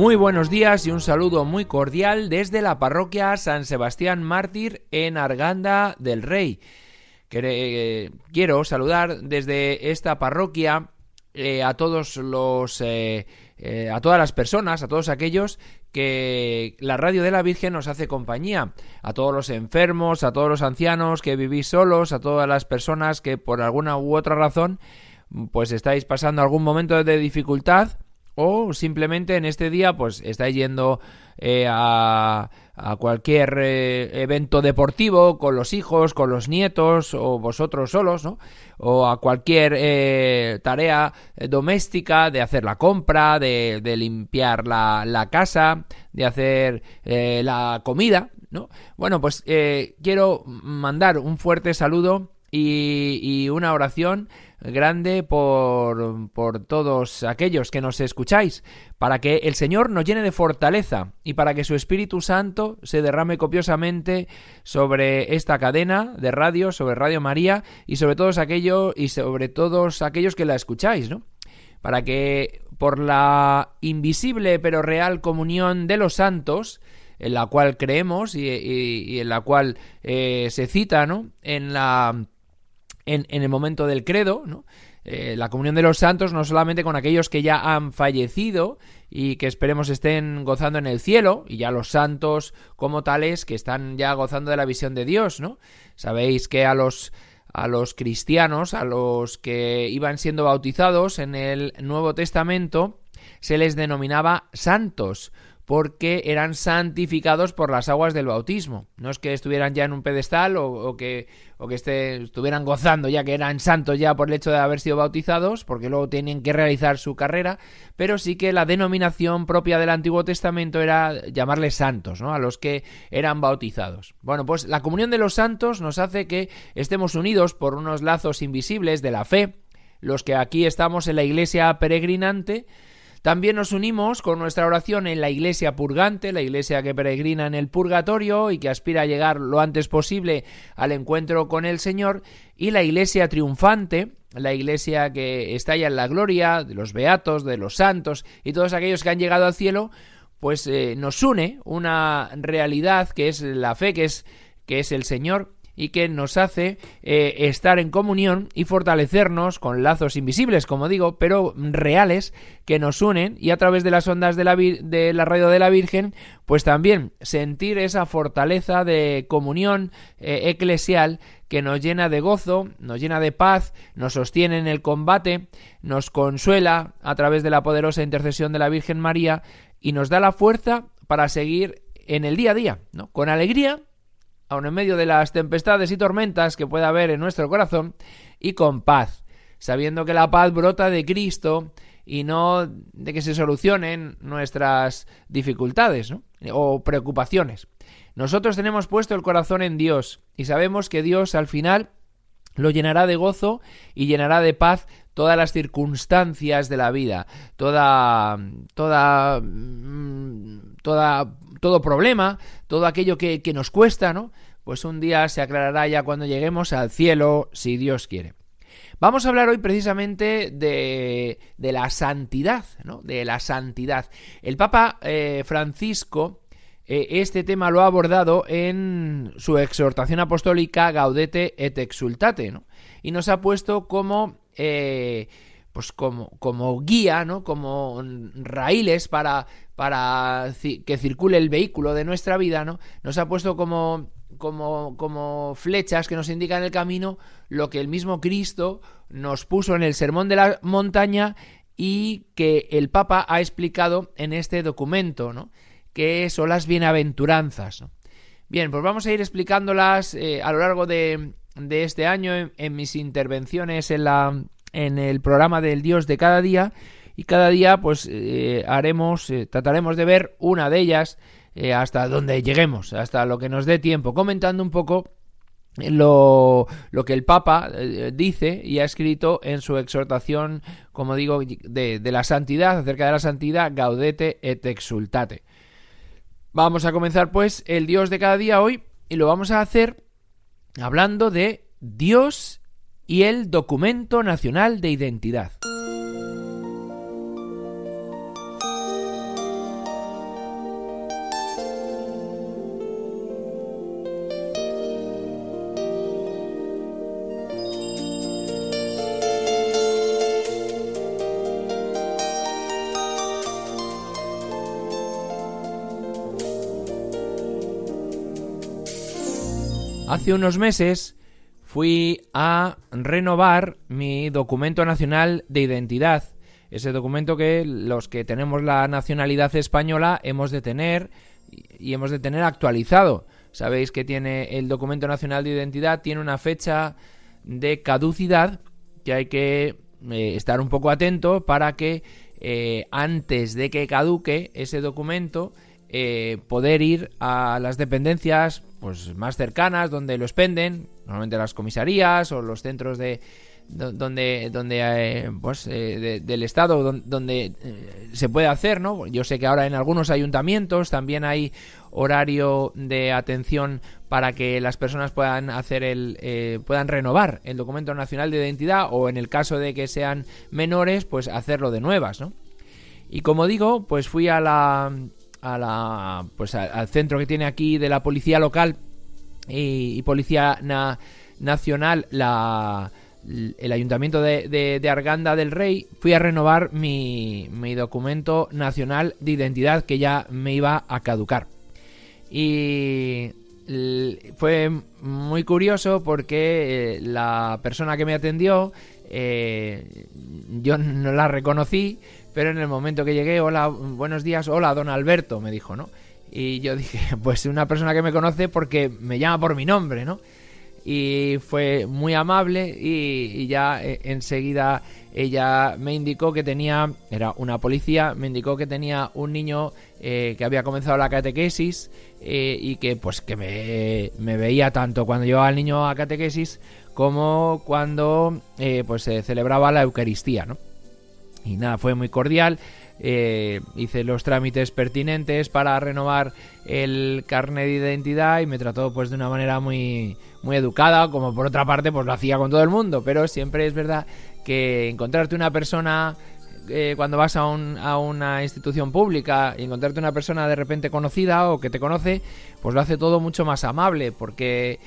Muy buenos días y un saludo muy cordial desde la parroquia San Sebastián Mártir en Arganda del Rey. Eh, quiero saludar desde esta parroquia eh, a todos los eh, a todas las personas, a todos aquellos que la radio de la Virgen nos hace compañía, a todos los enfermos, a todos los ancianos que vivís solos, a todas las personas que por alguna u otra razón pues estáis pasando algún momento de dificultad o simplemente en este día pues estáis yendo eh, a, cualquier eh, evento deportivo con los hijos, con los nietos o vosotros solos, ¿no? O a cualquier eh, tarea doméstica de hacer la compra, de, limpiar la, casa, de hacer la comida, ¿no? Bueno, pues quiero mandar un fuerte saludo y, y una oración grande por, por todos aquellos que nos escucháis, para que el Señor nos llene de fortaleza y para que su Espíritu Santo se derrame copiosamente sobre esta cadena de radio, sobre Radio María y sobre todos aquellos y sobre todos aquellos que la escucháis, ¿no? Para que por la invisible pero real comunión de los santos, en la cual creemos y, en la cual eh, se cita, ¿no? En la en, el momento del credo. Eh, la comunión de los santos no solamente con aquellos que ya han fallecido y que esperemos estén gozando en el cielo, y ya los santos como tales que están ya gozando de la visión de Dios, ¿no? Sabéis que a los a los cristianos, a los que iban siendo bautizados en el Nuevo Testamento, se les denominaba santos, porque eran santificados por las aguas del bautismo. No es que estuvieran ya en un pedestal o, que, o que estuvieran gozando ya que eran santos ya por el hecho de haber sido bautizados, porque luego tienen que realizar su carrera, pero sí que la denominación propia del Antiguo Testamento era llamarles santos, ¿no? A los que eran bautizados. Bueno, pues la comunión de los santos nos hace que estemos unidos por unos lazos invisibles de la fe, los que aquí estamos en la iglesia peregrinante, también nos unimos con nuestra oración en la iglesia purgante, la iglesia que peregrina en el purgatorio y que aspira a llegar lo antes posible al encuentro con el Señor, y la iglesia triunfante, la iglesia que está ya en la gloria de los beatos, de los santos y todos aquellos que han llegado al cielo, pues eh, nos une una realidad que es la fe, que es, que es el Señor, y que nos hace eh, estar en comunión y fortalecernos con lazos invisibles, como digo, pero reales que nos unen y a través de las ondas de la, de la radio de la Virgen, pues también sentir esa fortaleza de comunión eh, eclesial que nos llena de gozo, nos llena de paz, nos sostiene en el combate, nos consuela a través de la poderosa intercesión de la Virgen María y nos da la fuerza para seguir en el día a día, ¿no? Con alegría aun en medio de las tempestades y tormentas que pueda haber en nuestro corazón, y con paz, sabiendo que la paz brota de Cristo y no de que se solucionen nuestras dificultades o preocupaciones. Nosotros tenemos puesto el corazón en Dios y sabemos que Dios al final lo llenará de gozo y llenará de paz todas las circunstancias de la vida, toda toda mm, toda todo problema, todo aquello que, que nos cuesta, ¿no? Pues un día se aclarará ya cuando lleguemos al cielo, si Dios quiere. Vamos a hablar hoy precisamente de, de la santidad, ¿no? De la santidad. El Papa eh, Francisco eh, este tema lo ha abordado en su exhortación apostólica Gaudete et Exultate, ¿no? Y nos ha puesto como... Eh, pues como, como guía, ¿no? Como raíles para, para que circule el vehículo de nuestra vida, ¿no? Nos ha puesto como como, como flechas que nos indican el camino lo que el mismo Cristo nos puso en el Sermón de la Montaña y que el Papa ha explicado en este documento, ¿no? que son las bienaventuranzas. Bien, pues vamos a ir explicándolas eh, a lo largo de, este año en, mis intervenciones en, la, en el programa del Dios de cada día y cada día pues eh, haremos, eh, trataremos de ver una de ellas hasta donde lleguemos, hasta lo que nos dé tiempo, comentando un poco lo, lo, que el Papa dice y ha escrito en su exhortación, como digo, de, de, la santidad, acerca de la santidad, gaudete et exultate. Vamos a comenzar pues el Dios de cada día hoy y lo vamos a hacer hablando de Dios y el documento nacional de identidad. Hace unos meses fui a renovar mi documento nacional de identidad. Ese documento que los que tenemos la nacionalidad española hemos de tener y hemos de tener actualizado. Sabéis que tiene el documento nacional de identidad, tiene una fecha de caducidad que hay que eh, estar un poco atento para que eh, antes de que caduque ese documento eh, poder ir a las dependencias pues más cercanas donde lo expenden, normalmente las comisarías o los centros de donde donde eh, pues eh, del estado donde, se puede hacer, ¿no? Yo sé que ahora en algunos ayuntamientos también hay horario de atención para que las personas puedan hacer el puedan renovar el documento nacional de identidad o en el caso de que sean menores pues hacerlo de nuevas, ¿no? Y como digo, pues fui a la a la, pues al centro que tiene aquí de la policía local y, policía nacional, la, el ayuntamiento de, de, Arganda del Rey, fui a renovar mi, mi documento nacional de identidad que ya me iba a caducar. Y fue muy curioso porque eh, la persona que me atendió eh, yo no la reconocí pero en el momento que llegué, hola, buenos días, hola, don Alberto, me dijo, ¿no? Y yo dije, pues una persona que me conoce porque me llama por mi nombre, ¿no? Y fue muy amable y, ya eh, enseguida ella me indicó que tenía, era una policía, me indicó que tenía un niño eh, que había comenzado la catequesis eh, y que pues que me, me, veía tanto cuando llevaba al niño a catequesis como cuando pues se celebraba la Eucaristía, ¿no? Y nada, fue muy cordial. Eh, hice los trámites pertinentes para renovar el carnet de identidad y me trató pues de una manera muy muy educada como por otra parte pues lo hacía con todo el mundo pero siempre es verdad que encontrarte una persona eh, cuando vas a, un, a una institución pública y encontrarte una persona de repente conocida o que te conoce pues lo hace todo mucho más amable porque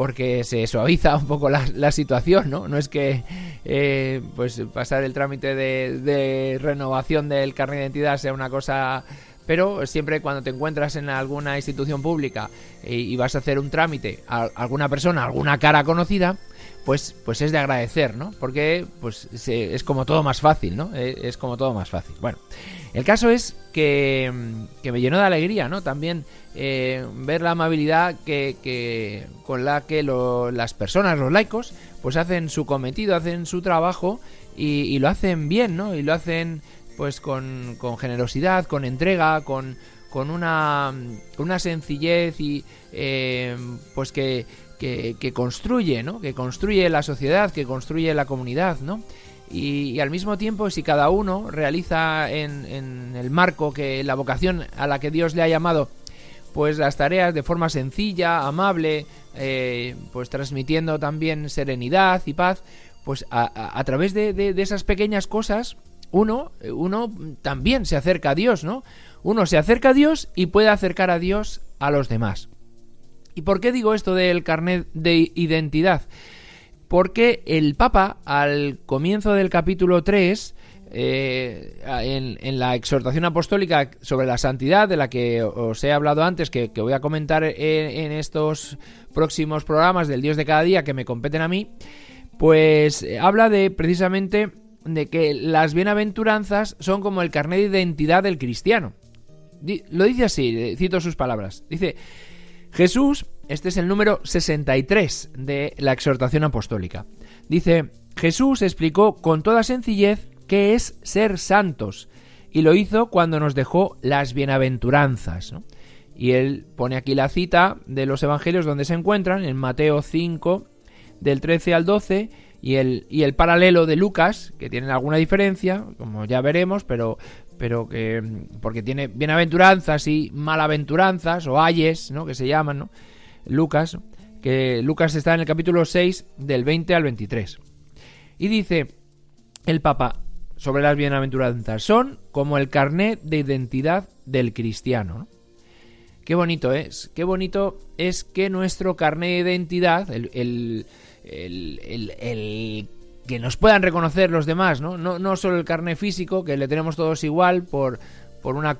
porque se suaviza un poco la, situación, ¿no? No es que eh, pues pasar el trámite de, renovación del carnet de identidad sea una cosa pero siempre cuando te encuentras en alguna institución pública y, vas a hacer un trámite a alguna persona, alguna cara conocida, pues, pues es de agradecer, ¿no? Porque pues es como todo más fácil, ¿no? Es, es como todo más fácil. Bueno, el caso es que, me llenó de alegría, ¿no? También eh, ver la amabilidad que, con la que las personas, los laicos, pues hacen su cometido, hacen su trabajo y, lo hacen bien, ¿no? Y lo hacen pues con, generosidad, con entrega, con, con una, una sencillez y eh, pues que, que, construye, ¿no? Que construye la sociedad, que construye la comunidad, ¿no? Y, al mismo tiempo, si cada uno realiza en, el marco que la vocación a la que Dios le ha llamado, pues las tareas de forma sencilla, amable, eh, pues transmitiendo también serenidad y paz, pues a, través de, esas pequeñas cosas, uno, uno también se acerca a Dios, ¿no? Uno se acerca a Dios y puede acercar a Dios a los demás. ¿Y por qué digo esto del carnet de identidad? porque el Papa al comienzo del capítulo 3 eh, en, la exhortación apostólica sobre la santidad, de la que os he hablado antes, que, voy a comentar en, estos próximos programas del Dios de cada día que me competen a mí, pues eh, habla de precisamente de que las bienaventuranzas son como el carnet de identidad del cristiano. Lo dice así, eh, cito sus palabras. Dice, Jesús, este es el número 63 de la exhortación apostólica. Dice, Jesús explicó con toda sencillez qué es ser santos y lo hizo cuando nos dejó las bienaventuranzas. Y él pone aquí la cita de los evangelios donde se encuentran, en Mateo 5, del 13 al 12, y el, y el paralelo de Lucas, que tienen alguna diferencia, como ya veremos, pero, pero que porque tiene bienaventuranzas y malaventuranzas o ayes, ¿no? que se llaman, ¿no? Lucas, que Lucas está en el capítulo 6 del 20 al 23. Y dice el Papa sobre las bienaventuranzas, son como el carnet de identidad del cristiano. Qué bonito es, qué bonito es que nuestro carnet de identidad, el, el, el que nos puedan reconocer los demás, ¿no? No, no solo el carnet físico, que le tenemos todos igual por, por una,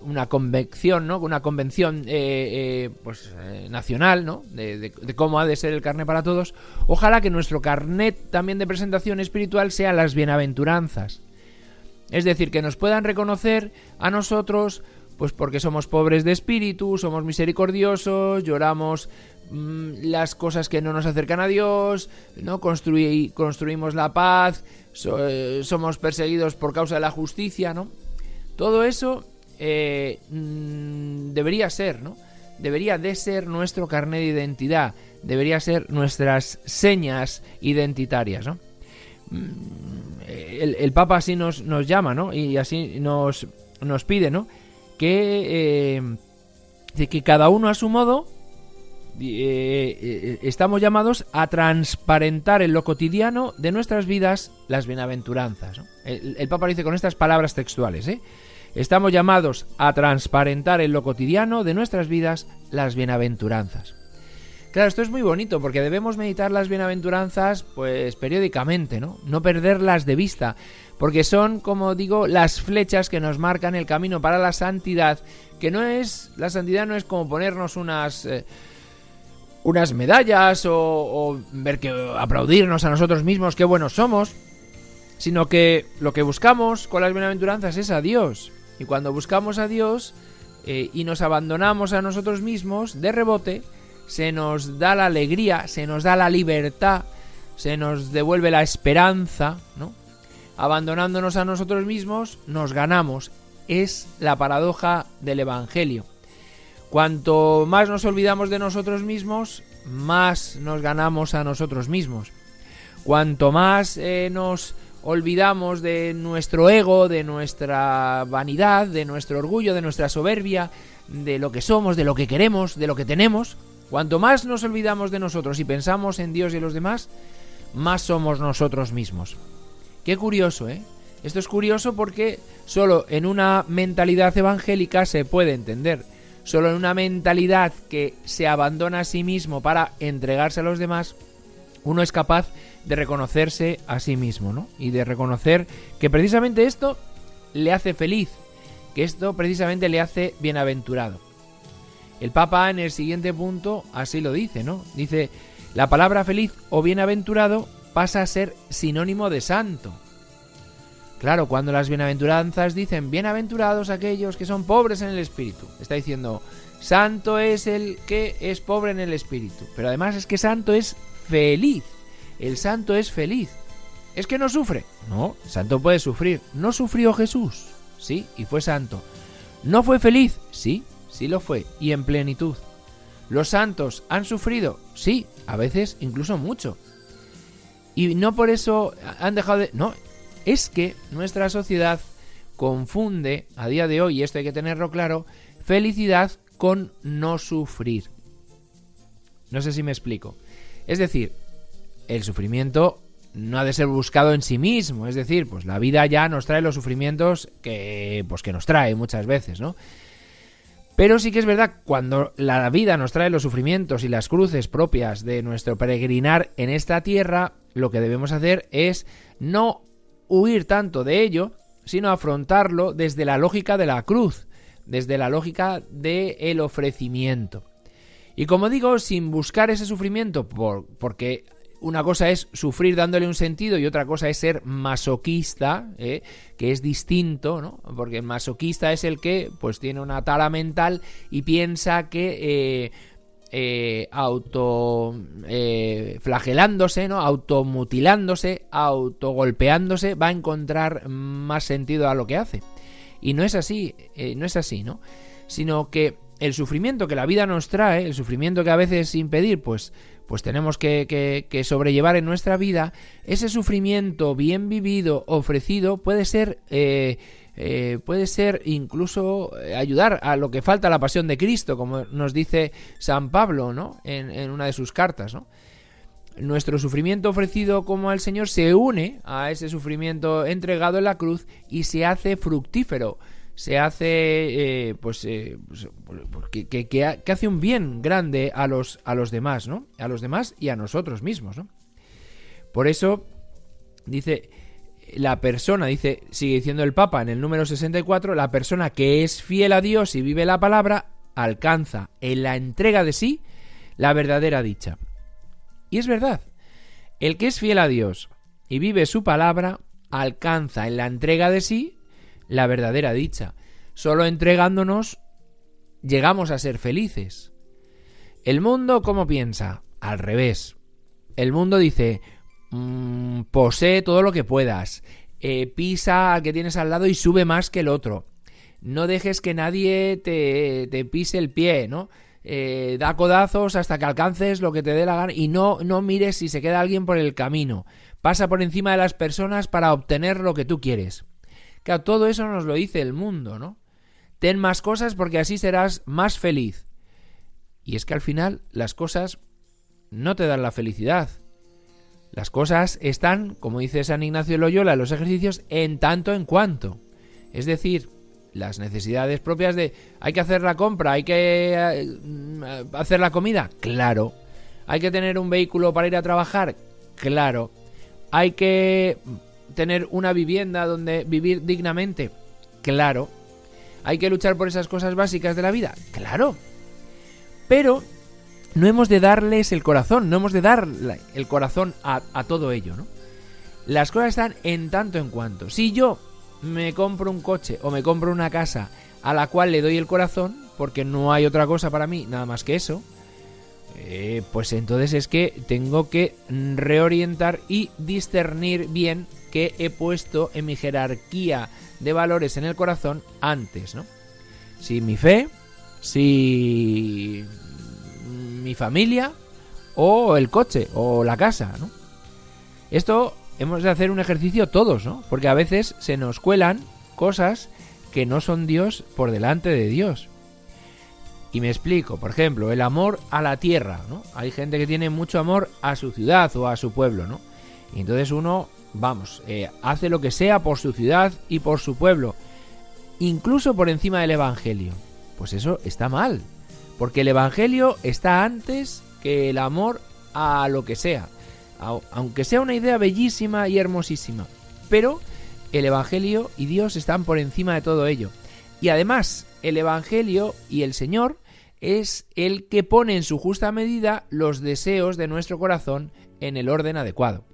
una convención, ¿no? Una convención eh, eh, pues, eh, nacional, ¿no? De, cómo ha de ser el carnet para todos. Ojalá que nuestro carnet también de presentación espiritual sea las bienaventuranzas. Es decir, que nos puedan reconocer a nosotros, pues porque somos pobres de espíritu, somos misericordiosos, lloramos las cosas que no nos acercan a Dios, ¿no? construimos la paz, eh, somos perseguidos por causa de la justicia, ¿no? Todo eso eh, mm, debería ser, ¿no? Debería de ser nuestro carnet de identidad, debería ser nuestras señas identitarias, ¿no? Mm, el, Papa así nos, nos, llama, ¿no? Y así nos, nos pide, ¿no? Que, eh, que cada uno a su modo eh, eh, estamos llamados a transparentar en lo cotidiano de nuestras vidas las bienaventuranzas. El, Papa dice con estas palabras textuales, ¿eh? Estamos llamados a transparentar en lo cotidiano de nuestras vidas las bienaventuranzas. Claro, esto es muy bonito porque debemos meditar las bienaventuranzas pues periódicamente, ¿no? No perderlas de vista, porque son, como digo, las flechas que nos marcan el camino para la santidad, que no es la santidad no es como ponernos unas unas medallas o, ver que aplaudirnos a nosotros mismos qué buenos somos, sino que lo que buscamos con las bienaventuranzas es a Dios. Y cuando buscamos a Dios eh, y nos abandonamos a nosotros mismos, de rebote, se nos da la alegría, se nos da la libertad, se nos devuelve la esperanza, ¿no? Abandonándonos a nosotros mismos, nos ganamos. Es la paradoja del Evangelio. Cuanto más nos olvidamos de nosotros mismos, más nos ganamos a nosotros mismos. Cuanto más eh, nos olvidamos de nuestro ego, de nuestra vanidad, de nuestro orgullo, de nuestra soberbia, de lo que somos, de lo que queremos, de lo que tenemos, cuanto más nos olvidamos de nosotros y pensamos en Dios y en los demás, más somos nosotros mismos. Qué curioso, ¿eh? Esto es curioso porque solo en una mentalidad evangélica se puede entender. Solo en una mentalidad que se abandona a sí mismo para entregarse a los demás, uno es capaz de reconocerse a sí mismo, ¿no? Y de reconocer que precisamente esto le hace feliz, que esto precisamente le hace bienaventurado. El Papa en el siguiente punto así lo dice, ¿no? Dice, la palabra feliz o bienaventurado pasa a ser sinónimo de santo. Claro, cuando las bienaventuranzas dicen bienaventurados aquellos que son pobres en el espíritu, está diciendo santo es el que es pobre en el espíritu. Pero además es que santo es feliz. El santo es feliz. ¿Es que no sufre? No, santo puede sufrir. ¿No sufrió Jesús? Sí, y fue santo. ¿No fue feliz? Sí, sí lo fue, y en plenitud. ¿Los santos han sufrido? Sí, a veces incluso mucho. Y no por eso han dejado de... No, es que nuestra sociedad confunde a día de hoy, y esto hay que tenerlo claro, felicidad con no sufrir. No sé si me explico. Es decir, el sufrimiento no ha de ser buscado en sí mismo, es decir, pues la vida ya nos trae los sufrimientos que pues que nos trae muchas veces, ¿no? Pero sí que es verdad, cuando la vida nos trae los sufrimientos y las cruces propias de nuestro peregrinar en esta tierra, lo que debemos hacer es no huir tanto de ello, sino afrontarlo desde la lógica de la cruz, desde la lógica del el ofrecimiento. Y como digo, sin buscar ese sufrimiento, por, porque una cosa es sufrir dándole un sentido y otra cosa es ser masoquista, ¿eh? que es distinto, ¿no? Porque el masoquista es el que pues tiene una tara mental y piensa que eh, eh, auto flagelándose, ¿no? Automutilándose, autogolpeándose, va a encontrar más sentido a lo que hace. Y no es así, no es así, ¿no? Sino que el sufrimiento que la vida nos trae, el sufrimiento que a veces sin pedir, pues pues tenemos que, sobrellevar en nuestra vida, ese sufrimiento bien vivido, ofrecido, puede ser... Eh, eh, puede ser incluso eh, ayudar a lo que falta la pasión de Cristo, como nos dice San Pablo, ¿no? En, una de sus cartas. Nuestro sufrimiento ofrecido como al Señor se une a ese sufrimiento entregado en la cruz y se hace fructífero se hace eh, pues, pues, pues que, hace un bien grande a los, a los demás, ¿no? A los demás y a nosotros mismos, ¿no? Por eso dice la persona, dice, sigue diciendo el Papa en el número 64, la persona que es fiel a Dios y vive la palabra, alcanza en la entrega de sí la verdadera dicha. Y es verdad, el que es fiel a Dios y vive su palabra, alcanza en la entrega de sí la verdadera dicha. Solo entregándonos llegamos a ser felices. El mundo, ¿cómo piensa? Al revés. El mundo dice, mm, posee todo lo que puedas, eh, pisa al que tienes al lado y sube más que el otro. No dejes que nadie te, te pise el pie, ¿no? Eh, da codazos hasta que alcances lo que te dé la gana y no, no mires si se queda alguien por el camino. Pasa por encima de las personas para obtener lo que tú quieres. Claro, todo eso nos lo dice el mundo, ¿no? Ten más cosas porque así serás más feliz. Y es que al final las cosas no te dan la felicidad. Las cosas están, como dice San Ignacio Loyola los ejercicios, en tanto en cuanto. Es decir, las necesidades propias de hay que hacer la compra, hay que eh, hacer la comida, claro. Hay que tener un vehículo para ir a trabajar, claro. Hay que tener una vivienda donde vivir dignamente? Claro. ¿Hay que luchar por esas cosas básicas de la vida? Claro. Pero no hemos de darles el corazón, no hemos de dar el corazón a, todo ello, ¿no? Las cosas están en tanto en cuanto. Si yo me compro un coche o me compro una casa a la cual le doy el corazón, porque no hay otra cosa para mí nada más que eso, eh, pues entonces es que tengo que reorientar y discernir bien que he puesto en mi jerarquía de valores en el corazón antes, ¿no? Si mi fe, si mi familia o el coche o la casa, ¿no? Esto hemos de hacer un ejercicio todos, ¿no? Porque a veces se nos cuelan cosas que no son Dios por delante de Dios. Y me explico, por ejemplo, el amor a la tierra, ¿no? Hay gente que tiene mucho amor a su ciudad o a su pueblo, ¿no? Y entonces uno vamos, eh, hace lo que sea por su ciudad y por su pueblo, incluso por encima del Evangelio. Pues eso está mal, porque el Evangelio está antes que el amor a lo que sea, aunque sea una idea bellísima y hermosísima. Pero el Evangelio y Dios están por encima de todo ello. Y además, el Evangelio y el Señor es el que pone en su justa medida los deseos de nuestro corazón en el orden adecuado.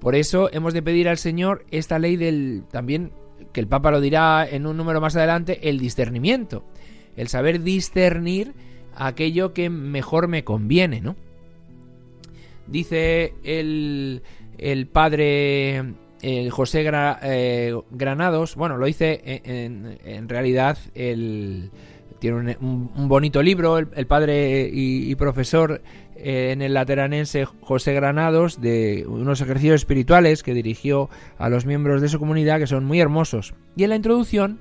Por eso hemos de pedir al Señor esta ley del también que el Papa lo dirá en un número más adelante, el discernimiento, el saber discernir aquello que mejor me conviene, ¿no? Dice el, el padre José eh, Granados, bueno, lo dice en, en realidad el, tiene un, bonito libro, el, padre y, profesor eh, en el lateranense José Granados, de unos ejercicios espirituales que dirigió a los miembros de su comunidad, que son muy hermosos. Y en la introducción,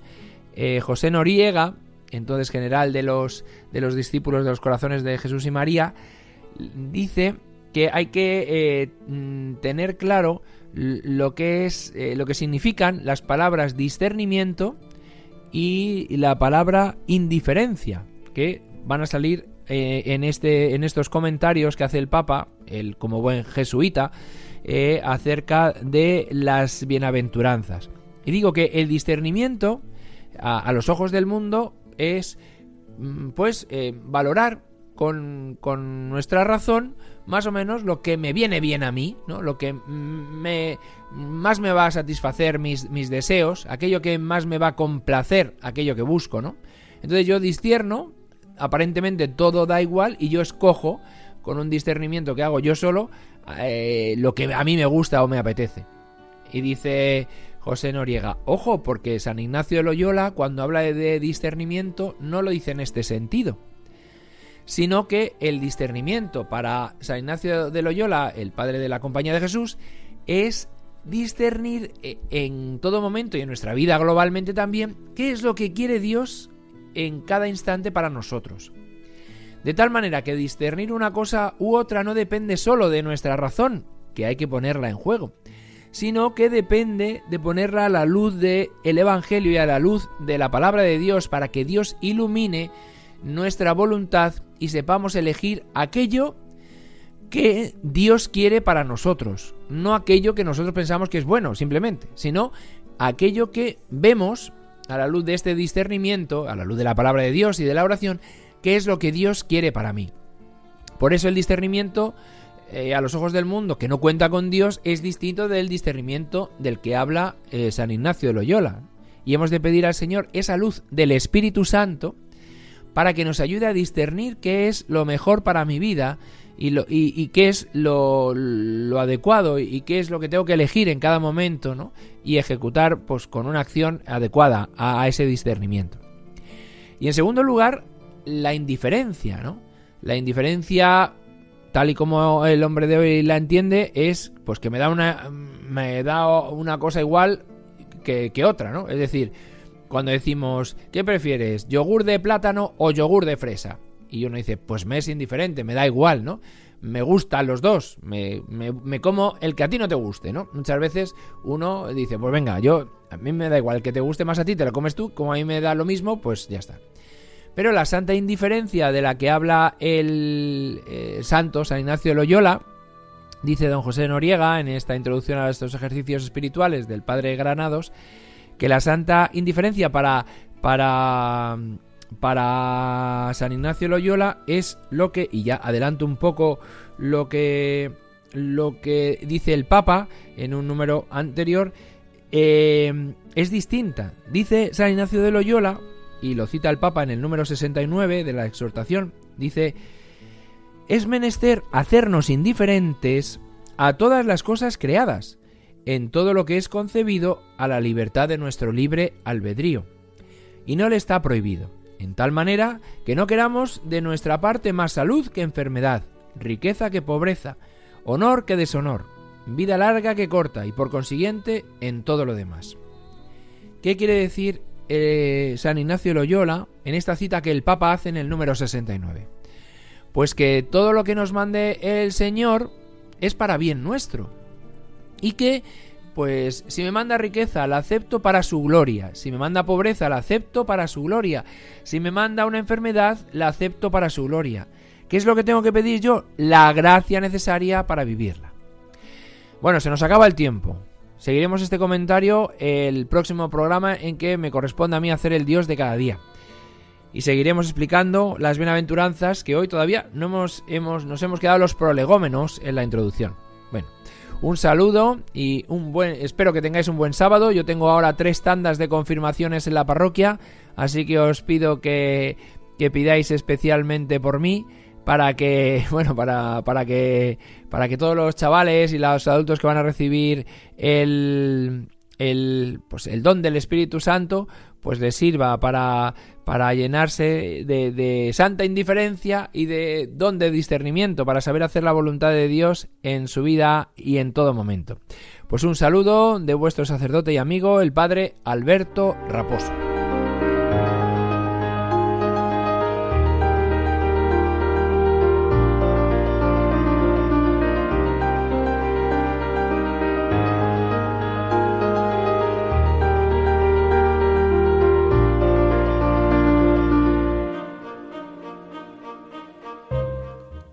eh, José Noriega, entonces general de los, de los discípulos de los corazones de Jesús y María, dice que hay que eh, mm, tener claro lo que es lo que significan las palabras discernimiento y la palabra indiferencia, que van a salir eh, en, este, en estos comentarios que hace el Papa, el, como buen jesuita, eh, acerca de las bienaventuranzas. Y digo que el discernimiento a, los ojos del mundo es mm, pues eh, valorar con, con, nuestra razón más o menos lo que me viene bien a mí, ¿no? lo que me, más me va a satisfacer mis, mis deseos, aquello que más me va a complacer, aquello que busco, ¿no? Entonces yo discierno, aparentemente todo da igual y yo escojo con un discernimiento que hago yo solo eh, lo que a mí me gusta o me apetece. Y dice José Noriega, ojo, porque San Ignacio de Loyola cuando habla de discernimiento no lo dice en este sentido, sino que el discernimiento para San Ignacio de Loyola, el padre de la Compañía de Jesús, es discernir eh, en todo momento y en nuestra vida globalmente también qué es lo que quiere Dios en cada instante para nosotros. De tal manera que discernir una cosa u otra no depende solo de nuestra razón, que hay que ponerla en juego, sino que depende de ponerla a la luz del el Evangelio y a la luz de la palabra de Dios para que Dios ilumine nuestra voluntad y sepamos elegir aquello que Dios quiere para nosotros, no aquello que nosotros pensamos que es bueno simplemente, sino aquello que vemos a la luz de este discernimiento, a la luz de la palabra de Dios y de la oración, qué es lo que Dios quiere para mí. Por eso el discernimiento eh, a los ojos del mundo que no cuenta con Dios es distinto del discernimiento del que habla eh, San Ignacio de Loyola. Y hemos de pedir al Señor esa luz del Espíritu Santo para que nos ayude a discernir qué es lo mejor para mi vida y, lo, y, qué es lo, lo, adecuado y qué es lo que tengo que elegir en cada momento ¿no? y ejecutar pues, con una acción adecuada a, a ese discernimiento. Y en segundo lugar, la indiferencia, ¿no? La indiferencia, tal y como el hombre de hoy la entiende, es pues que me da una, me da una cosa igual que, otra, ¿no? Es decir, cuando decimos, ¿qué prefieres? ¿Yogur de plátano o yogur de fresa? Y uno dice, pues me es indiferente, me da igual, ¿no? Me gustan los dos, me, me, me, como el que a ti no te guste, ¿no? Muchas veces uno dice, pues venga, yo, a mí me da igual, el que te guste más a ti, te lo comes tú, como a mí me da lo mismo, pues ya está. Pero la santa indiferencia de la que habla el eh, santo San Ignacio de Loyola, dice don José Noriega en esta introducción a estos ejercicios espirituales del Padre Granados, que la santa indiferencia para, para, para San Ignacio de Loyola es lo que, y ya adelanto un poco lo que, lo que dice el Papa en un número anterior, eh, es distinta. Dice San Ignacio de Loyola, y lo cita el Papa en el número 69 de la exhortación, dice, es menester hacernos indiferentes a todas las cosas creadas, en todo lo que es concebido a la libertad de nuestro libre albedrío, y no le está prohibido, en tal manera que no queramos de nuestra parte más salud que enfermedad, riqueza que pobreza, honor que deshonor, vida larga que corta y por consiguiente en todo lo demás. ¿Qué quiere decir eh, San Ignacio Loyola en esta cita que el Papa hace en el número 69. Pues que todo lo que nos mande el Señor es para bien nuestro. Y que, pues, si me manda riqueza, la acepto para su gloria. Si me manda pobreza, la acepto para su gloria. Si me manda una enfermedad, la acepto para su gloria. ¿Qué es lo que tengo que pedir yo? La gracia necesaria para vivirla. Bueno, se nos acaba el tiempo. Seguiremos este comentario el próximo programa en que me corresponde a mí hacer el Dios de cada día. Y seguiremos explicando las bienaventuranzas que hoy todavía no hemos, hemos, nos hemos quedado los prolegómenos en la introducción. Bueno, un saludo y un buen, espero que tengáis un buen sábado. Yo tengo ahora tres tandas de confirmaciones en la parroquia, así que os pido que, que pidáis especialmente por mí para que, bueno, para, para que, para que todos los chavales y los adultos que van a recibir el, el, pues el don del Espíritu Santo, pues les sirva para, para llenarse de, de, santa indiferencia y de don de discernimiento, para saber hacer la voluntad de Dios en su vida y en todo momento. Pues un saludo de vuestro sacerdote y amigo, el Padre Alberto Raposo.